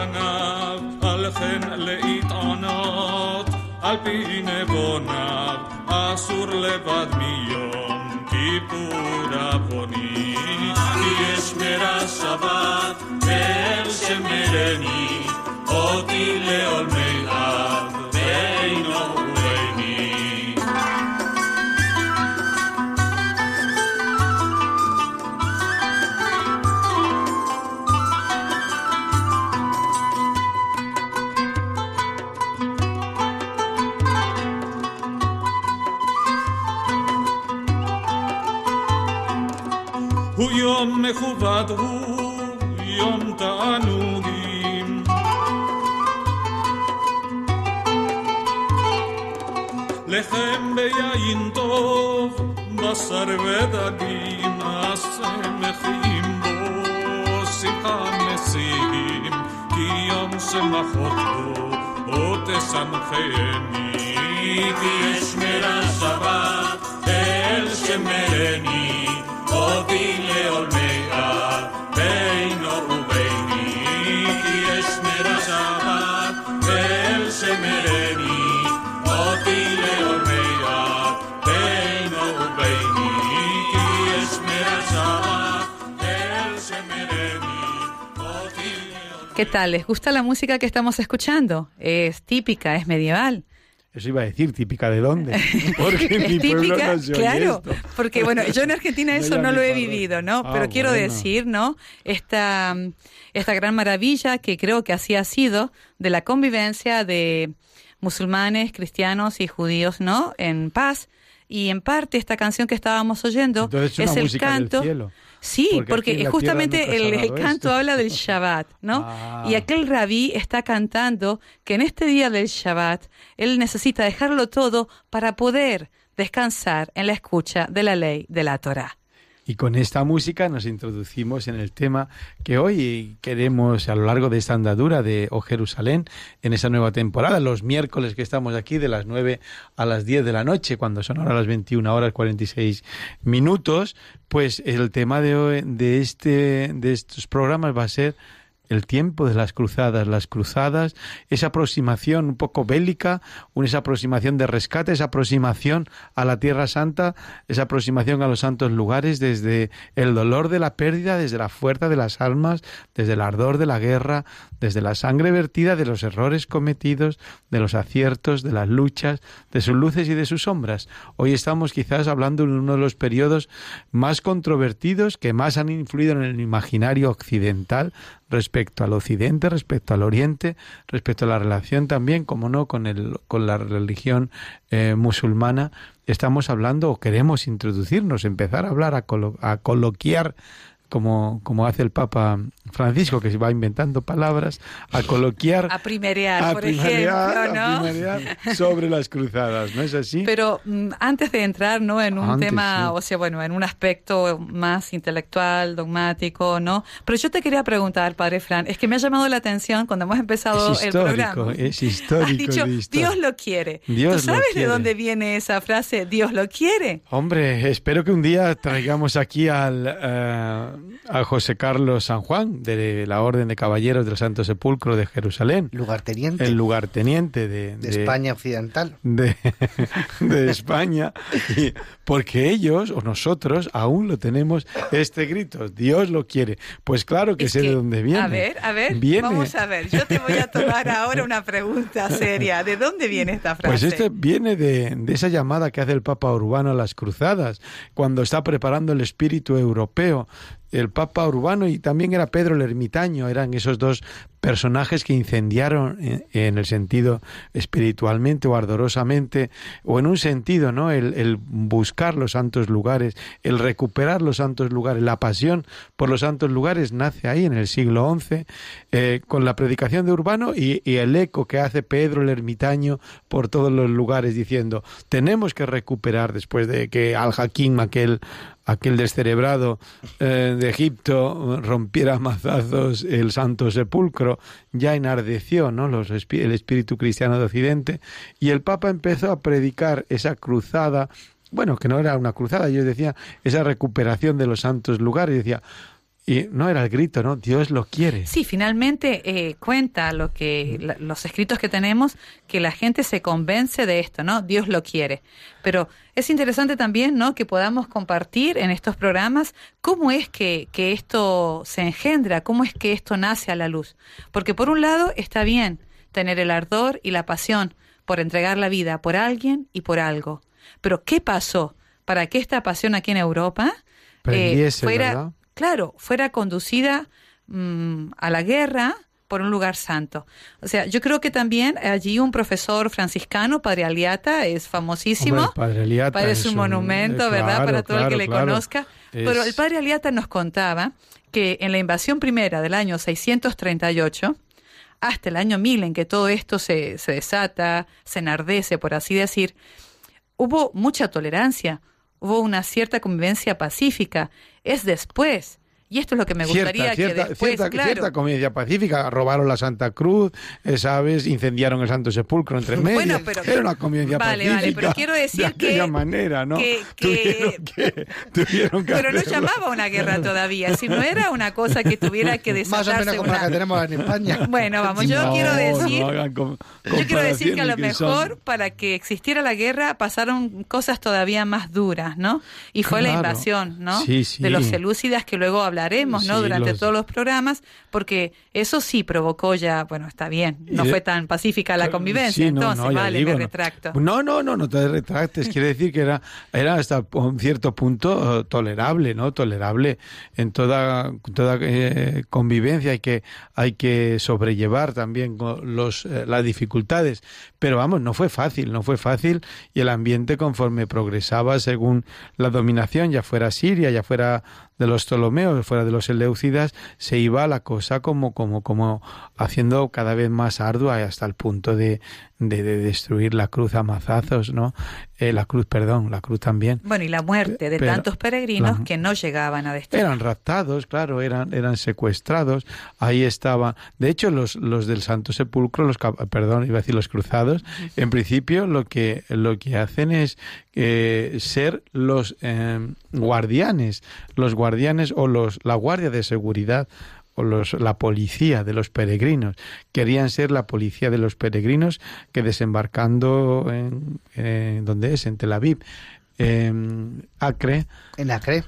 לפניו, על כן להתענות על פי נבוניו, אסור לבד מיום כיפור עווני. כי יש מרע שבת אל שמרני, אותי לעולמי אב, יום מכובד, הוא יום תענוגים. לחם ביין טוב, בשר ודגים, השמחים בו, שמחה משיגים, כי יום שמחות בו, או תשמחני, כי יש מרע שבת, אל שמרני, אותי לעולמי ¿Qué tal? ¿Les gusta la música que estamos escuchando? Es típica, es medieval. Eso iba a decir, típica de dónde. Porque en mi pueblo típica, no claro, esto. porque bueno, yo en Argentina eso no lo he vivido, ¿no? Ah, Pero quiero bueno. decir, ¿no? Esta, esta gran maravilla que creo que así ha sido de la convivencia de musulmanes, cristianos y judíos, ¿no? En paz. Y en parte esta canción que estábamos oyendo Entonces es el del canto. cielo. Sí, Porque justamente el, canto esto. habla del Shabbat, ¿no? Ah. Y aquel rabí está cantando que en este día del Shabbat él necesita dejarlo todo para poder descansar en la escucha de la ley de la Torah. Y con esta música nos introducimos en el tema que hoy queremos a lo largo de esta andadura de O Jerusalén en esa nueva temporada, los miércoles que estamos aquí de las 9 a las 10 de la noche, cuando son ahora las 21 horas 46 minutos, pues el tema de hoy, de este de estos programas va a ser el tiempo de las cruzadas, las cruzadas, esa aproximación un poco bélica, esa aproximación de rescate, esa aproximación a la Tierra Santa, esa aproximación a los santos lugares desde el dolor de la pérdida, desde la fuerza de las almas, desde el ardor de la guerra, desde la sangre vertida, de los errores cometidos, de los aciertos, de las luchas, de sus luces y de sus sombras. Hoy estamos quizás hablando de uno de los periodos más controvertidos que más han influido en el imaginario occidental respecto al occidente, respecto al oriente, respecto a la relación también, como no, con el con la religión eh, musulmana. Estamos hablando o queremos introducirnos, empezar a hablar, a, colo- a coloquiar como, como hace el Papa Francisco, que se va inventando palabras, a coloquiar, A primerear, a por primerear, ejemplo, a ¿no? primerear sobre las cruzadas, ¿no es así? Pero mm, antes de entrar, ¿no? En un Antes, tema, sí. o sea, bueno, en un aspecto más intelectual, dogmático, ¿no? Pero yo te quería preguntar, Padre Fran, es que me ha llamado la atención cuando hemos empezado el programa. es histórico. Has dicho, de. Dios lo quiere. Dios ¿Tú sabes de quiere. dónde viene esa frase, Dios lo quiere? Hombre, espero que un día traigamos aquí al, eh, a José Carlos San Juan, de la Orden de Caballeros del Santo Sepulcro de Jerusalén, Lugarteniente el lugarteniente de, de España Occidental. de, de España, y- porque ellos o nosotros aún lo tenemos este grito, Dios lo quiere. Pues claro que Es sé que, de dónde viene. A ver, a ver, Viene- vamos a ver. Yo te voy a tomar ahora una pregunta seria. ¿De dónde viene esta frase? Pues esto viene de, de esa llamada que hace el Papa Urbano a las cruzadas, cuando está preparando el espíritu europeo. El Papa Urbano y también era Pedro el Ermitaño, eran esos dos personajes que incendiaron en, el sentido espiritualmente o ardorosamente, o en un sentido, ¿no? El, el buscar los santos lugares, el recuperar los santos lugares, la pasión por los santos lugares nace ahí en el siglo XI, eh, con la predicación de Urbano y, y el eco que hace Pedro el Ermitaño por todos los lugares diciendo, tenemos que recuperar después de que Al-Hakim, aquel aquel descerebrado eh, de Egipto rompiera mazazos el Santo Sepulcro, ya enardeció ¿no? Los, el espíritu cristiano de Occidente y el Papa empezó a predicar esa cruzada, bueno, que no era una cruzada, yo decía, esa recuperación de los santos lugares, decía, y no era el grito, ¿no? Dios lo quiere. Sí, finalmente eh, cuenta lo que la- los escritos que tenemos que la gente se convence de esto, ¿no? Dios lo quiere. Pero es interesante también, ¿no? Que podamos compartir en estos programas cómo es que, que esto se engendra, cómo es que esto nace a la luz. Porque por un lado está bien tener el ardor y la pasión por entregar la vida por alguien y por algo. Pero ¿qué pasó para que esta pasión aquí en Europa eh, fuera. Claro, fuera conducida mm, a la guerra por un lugar santo. O sea, yo creo que también allí un profesor franciscano, Padre Aliata, es famosísimo. Hombre, Padre Aliata Padre es un monumento, eh, ¿verdad? claro, Para todo el que le claro. conozca. Es- Pero el Padre Aliata nos contaba que en la invasión primera del año 638, hasta el año 1000 en que todo esto se, se desata, se enardece, por así decir, hubo mucha tolerancia, hubo una cierta convivencia pacífica. Es después, y esto es lo que me gustaría cierta, cierta, que después, cierta, claro, cierta convivencia pacífica. Robaron la Santa Cruz, eh, ¿sabes? Incendiaron el Santo Sepulcro entre medio. Bueno, pero- Era una Vale, pacífica. vale, pero quiero decir de que- manera, ¿no? que- que- Tuvieron que, tuvieron que pero no llamaba una guerra todavía, si no era una cosa que tuviera que Más o desatarse menos como la que tenemos en España. Bueno, vamos, yo No, quiero decir, no hagan com- yo quiero decir que a lo son- mejor para que existiera la guerra pasaron cosas todavía más duras, ¿no? Y fue la Claro. invasión, ¿no? Sí, sí. De los selúcidas que luego hablaremos hablaremos, ¿no? Durante todos los programas, porque eso sí provocó ya, bueno, está bien, no fue tan pacífica la convivencia, entonces, vale, me retracto. No, no, no, no te retractes, quiere decir que era, era hasta un cierto punto eh, tolerable, ¿no? Tolerable en toda, toda eh, convivencia, hay que, hay que sobrellevar también los, eh, las dificultades, pero vamos, no fue fácil, no fue fácil y el ambiente conforme progresaba según la dominación, ya fuera Siria, ya fuera de los Ptolomeos, fuera de los Eleucidas, se iba la cosa como, como, como haciendo cada vez más ardua hasta el punto de, de, destruir la cruz a mazazos, ¿no? Eh, la cruz, perdón, la cruz también. Bueno, y la muerte de tantos peregrinos que no llegaban a destruir. Eran raptados, claro, eran, eran secuestrados, ahí estaban. De hecho, los, los del Santo Sepulcro, los, perdón, iba a decir los cruzados, en principio lo que, lo que hacen es eh, ser los eh, guardianes, los guardianes o los, la guardia de seguridad o los, la policía de los peregrinos. Querían ser la policía de los peregrinos que desembarcando en, en ¿dónde es? En Tel Aviv, en Acre. En Acre.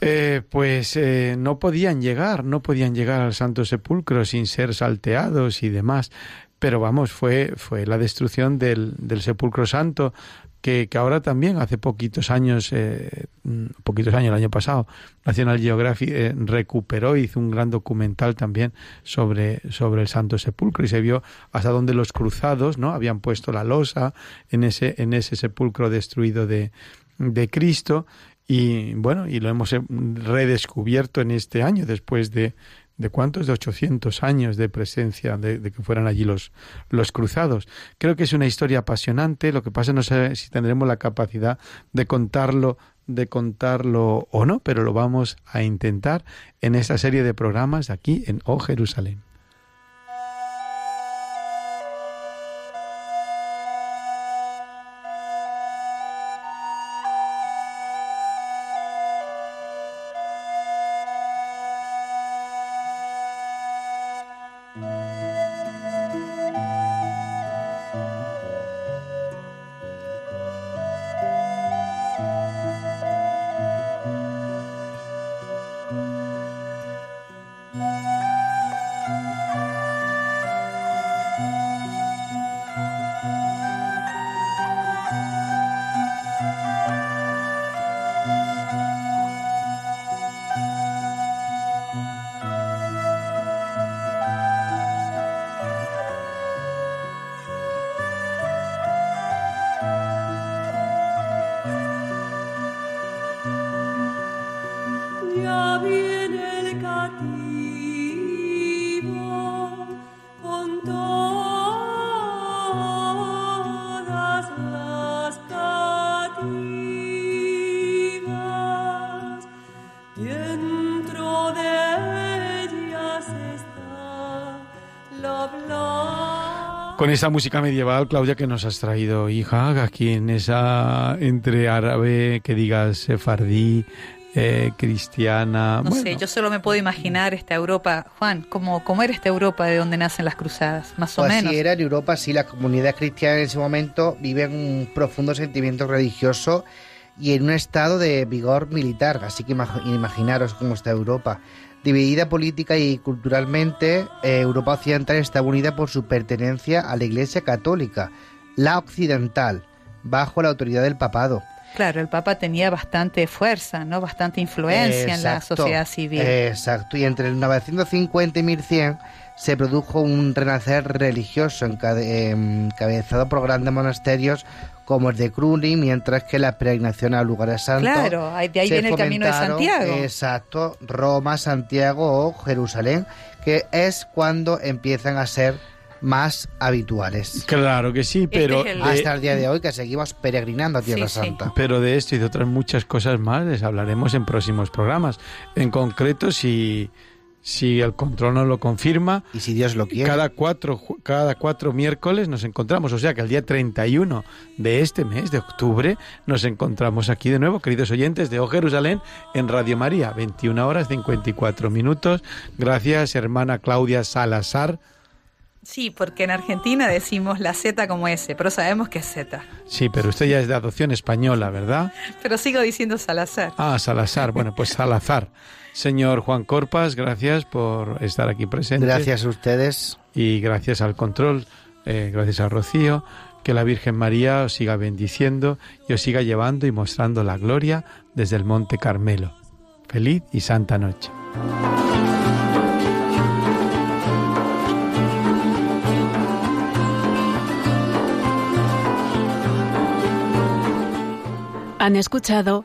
Eh, pues eh, no podían llegar, no podían llegar al Santo Sepulcro sin ser salteados y demás. Pero vamos, fue, fue la destrucción del, del Sepulcro Santo, que, ahora también, hace poquitos años, eh, mm, poquitos años, el año pasado, National Geographic eh, recuperó, hizo un gran documental también sobre, sobre el Santo Sepulcro y se vio hasta donde los cruzados no habían puesto la losa en ese, en ese sepulcro destruido de, de Cristo. Y bueno, y lo hemos eh, redescubierto en este año después de, ¿De cuántos? De 800 años de presencia, de, que fueran allí los, los cruzados. Creo que es una historia apasionante. Lo que pasa no sé si tendremos la capacidad de contarlo, de contarlo o no, pero lo vamos a intentar en esta serie de programas aquí en O Jerusalén. Con esa música medieval, Claudia, que nos has traído, hija, aquí en esa entre árabe, que digas sefardí, eh, cristiana. No sé, yo solo me puedo imaginar esta Europa, Juan, ¿cómo, cómo era esta Europa de donde nacen las cruzadas? Más o pues menos. Si era en Europa, sí, la comunidad cristiana en ese momento vive en un profundo sentimiento religioso y en un estado de vigor militar, así que imaginaros cómo está Europa. Dividida política y culturalmente, eh, Europa Occidental está unida por su pertenencia a la Iglesia Católica, la occidental, bajo la autoridad del papado. Claro, el Papa tenía bastante fuerza, ¿no? Bastante influencia en la sociedad civil. Exacto, y entre el 950 y 1100 se produjo un renacer religioso encabezado por grandes monasterios como el de Cluny, mientras que la peregrinación a lugares santos. Claro, de ahí viene el camino de Santiago. Exacto, Roma, Santiago o Jerusalén, que es cuando empiezan a ser más habituales. Claro que sí, este pero hasta el día de hoy que seguimos peregrinando a Tierra Santa. Pero de esto y de otras muchas cosas más les hablaremos en próximos programas. En concreto, si si el control nos lo confirma. Y si Dios lo quiere. Cada cuatro, cada cuatro miércoles nos encontramos. O sea que el día 31 de este mes, de octubre, nos encontramos aquí de nuevo, queridos oyentes de O Jerusalén, en Radio María, 21 horas 54 minutos. Gracias, hermana Claudia Salazar. Sí, porque en Argentina decimos la Z como S, pero sabemos que es Z. Sí, pero usted ya es de adopción española, ¿verdad? Pero sigo diciendo Salazar. Ah, Salazar. Bueno, pues Salazar. Señor Juan Corpas, gracias por estar aquí presente. Gracias a ustedes. Y gracias al control, eh, gracias a Rocío. Que la Virgen María os siga bendiciendo y os siga llevando y mostrando la gloria desde el Monte Carmelo. Feliz y santa noche. Han escuchado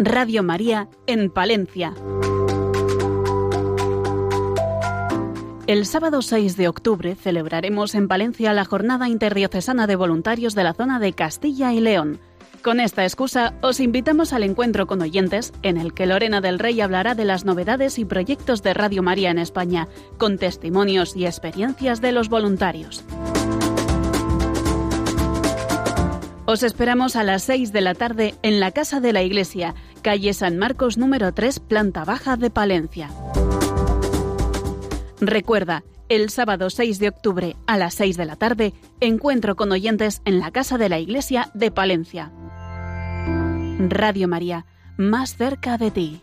Radio María en Palencia. El sábado 6 de octubre celebraremos en Palencia la Jornada Interdiocesana de Voluntarios de la zona de Castilla y León. Con esta excusa, os invitamos al encuentro con oyentes, en el que Lorena del Rey hablará de las novedades y proyectos de Radio María en España, con testimonios y experiencias de los voluntarios. Os esperamos a las 6 de la tarde en la Casa de la Iglesia, calle San Marcos número 3, planta baja de Palencia. Recuerda, el sábado 6 de octubre a las 6 de la tarde, encuentro con oyentes en la Casa de la Iglesia de Palencia. Radio María, más cerca de ti.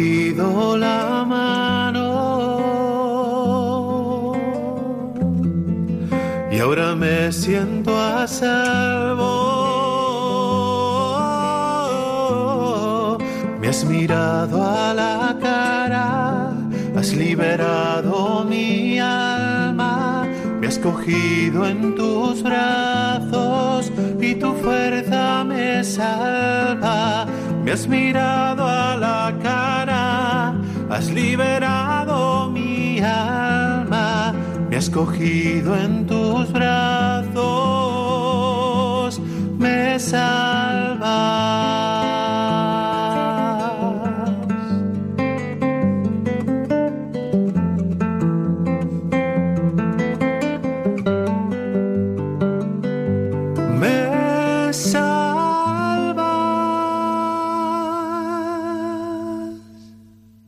cogido la mano y ahora me siento a salvo. Me has mirado a la cara, has liberado mi alma, me has cogido en tus brazos y tu fuerza me salva. Me has mirado a la liberado mi alma, me has cogido en tus brazos, me salva